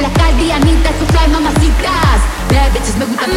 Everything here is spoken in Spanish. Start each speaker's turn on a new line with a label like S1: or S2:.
S1: las caldianitas, sus fly mamacitas. Bad bitches me gustan